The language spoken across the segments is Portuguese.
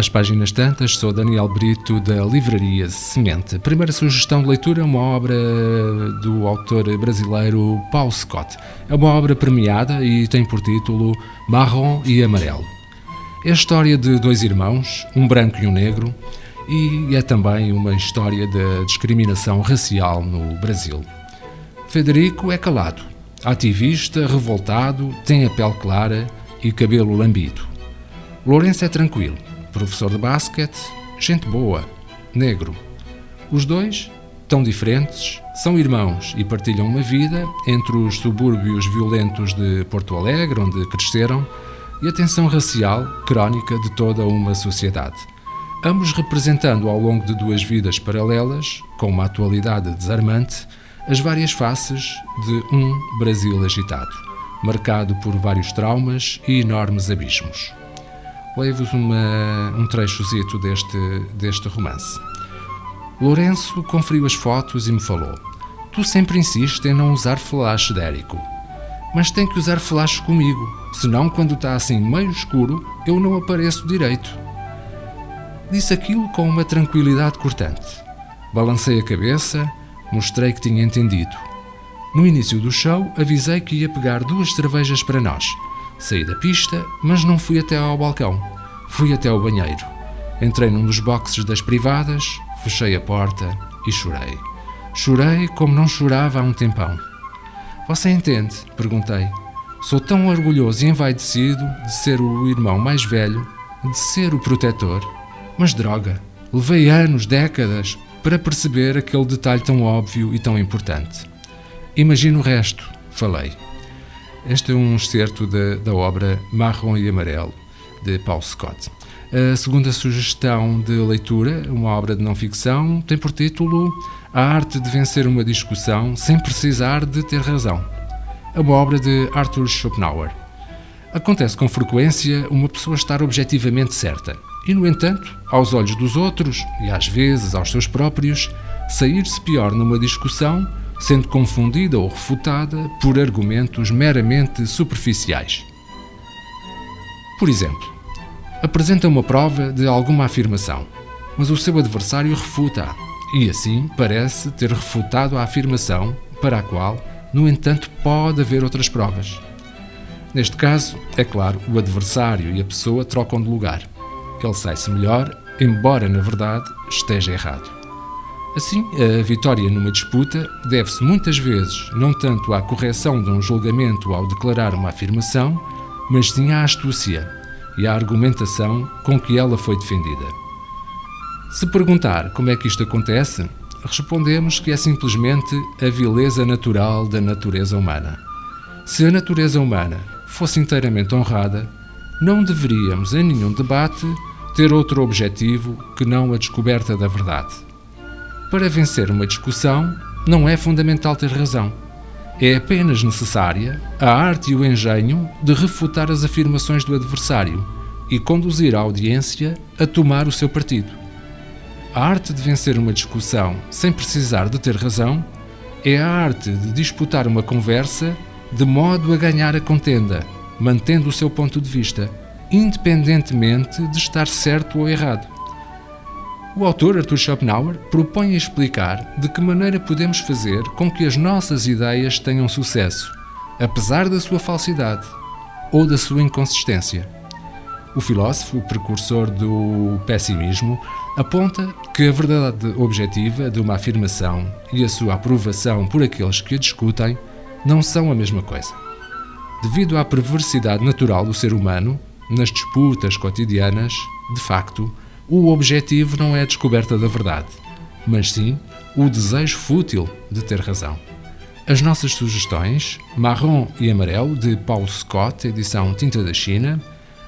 às páginas tantas, sou Daniel Brito da Livraria Semente. Primeira sugestão de leitura é uma obra do autor brasileiro Paul Scott. É uma obra premiada e tem por título Marrom e Amarelo. É a história de dois irmãos, um branco e um negro, e é também uma história da discriminação racial no Brasil. Federico é calado, ativista, revoltado, tem a pele clara e cabelo lambido. Lourenço é tranquilo, professor de basquete, gente boa, negro. Os dois, tão diferentes, são irmãos e partilham uma vida entre os subúrbios violentos de Porto Alegre, onde cresceram, e a tensão racial crónica de toda uma sociedade. Ambos representando ao longo de duas vidas paralelas, com uma atualidade desarmante, as várias faces de um Brasil agitado, marcado por vários traumas e enormes abismos leio-vos um trechozito deste, deste romance. Lourenço conferiu as fotos e me falou: Tu sempre insistes em não usar flash, Dérico. Mas tem que usar flash comigo, senão, quando está assim meio escuro, eu não apareço direito. Disse aquilo com uma tranquilidade cortante. Balancei a cabeça, mostrei que tinha entendido. No início do show, avisei que ia pegar duas cervejas para nós Saí da pista, mas não fui até ao balcão. Fui até ao banheiro. Entrei num dos boxes das privadas, fechei a porta e chorei. Chorei como não chorava há um tempão. Você entende? perguntei. Sou tão orgulhoso e envaidecido de ser o irmão mais velho, de ser o protetor. Mas droga, levei anos, décadas, para perceber aquele detalhe tão óbvio e tão importante. Imagina o resto, falei. Este é um excerto da, da obra Marrom e Amarelo, de Paul Scott. A segunda sugestão de leitura, uma obra de não-ficção, tem por título A Arte de Vencer uma Discussão Sem Precisar de Ter Razão. É uma obra de Arthur Schopenhauer. Acontece com frequência uma pessoa estar objetivamente certa e, no entanto, aos olhos dos outros e às vezes aos seus próprios, sair-se pior numa discussão sendo confundida ou refutada por argumentos meramente superficiais. Por exemplo, apresenta uma prova de alguma afirmação, mas o seu adversário refuta-a e assim parece ter refutado a afirmação para a qual, no entanto, pode haver outras provas. Neste caso, é claro, o adversário e a pessoa trocam de lugar. Ele sai-se melhor, embora na verdade esteja errado. Assim, a vitória numa disputa deve-se muitas vezes não tanto à correção de um julgamento ao declarar uma afirmação, mas sim à astúcia e à argumentação com que ela foi defendida. Se perguntar como é que isto acontece, respondemos que é simplesmente a vileza natural da natureza humana. Se a natureza humana fosse inteiramente honrada, não deveríamos, em nenhum debate, ter outro objetivo que não a descoberta da verdade. Para vencer uma discussão, não é fundamental ter razão. É apenas necessária a arte e o engenho de refutar as afirmações do adversário e conduzir a audiência a tomar o seu partido. A arte de vencer uma discussão sem precisar de ter razão é a arte de disputar uma conversa de modo a ganhar a contenda, mantendo o seu ponto de vista, independentemente de estar certo ou errado. O autor Arthur Schopenhauer propõe explicar de que maneira podemos fazer com que as nossas ideias tenham sucesso, apesar da sua falsidade ou da sua inconsistência. O filósofo, precursor do pessimismo, aponta que a verdade objetiva de uma afirmação e a sua aprovação por aqueles que a discutem não são a mesma coisa. Devido à perversidade natural do ser humano, nas disputas cotidianas, de facto, o objetivo não é a descoberta da verdade, mas sim o desejo fútil de ter razão. As nossas sugestões: Marrom e Amarelo, de Paul Scott, edição Tinta da China,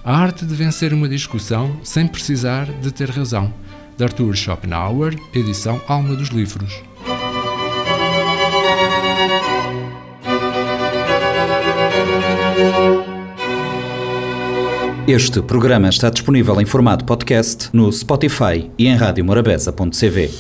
A Arte de Vencer uma Discussão Sem Precisar de Ter Razão, de Arthur Schopenhauer, edição Alma dos Livros. Este programa está disponível em formato podcast no Spotify e em radiomorabeza.cv.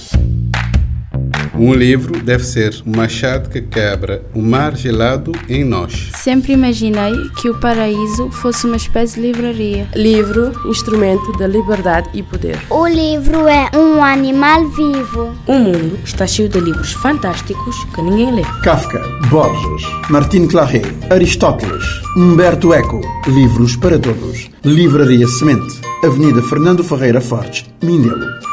Um livro deve ser um machado que quebra o mar gelado em nós. Sempre imaginei que o paraíso fosse uma espécie de livraria. Livro, instrumento da liberdade e poder. O livro é um animal vivo. O mundo está cheio de livros fantásticos que ninguém lê. Kafka, Borges, Martin Claret, Aristóteles, Humberto Eco. Livros para todos. Livraria Semente. Avenida Fernando Ferreira Fortes, Mindelo.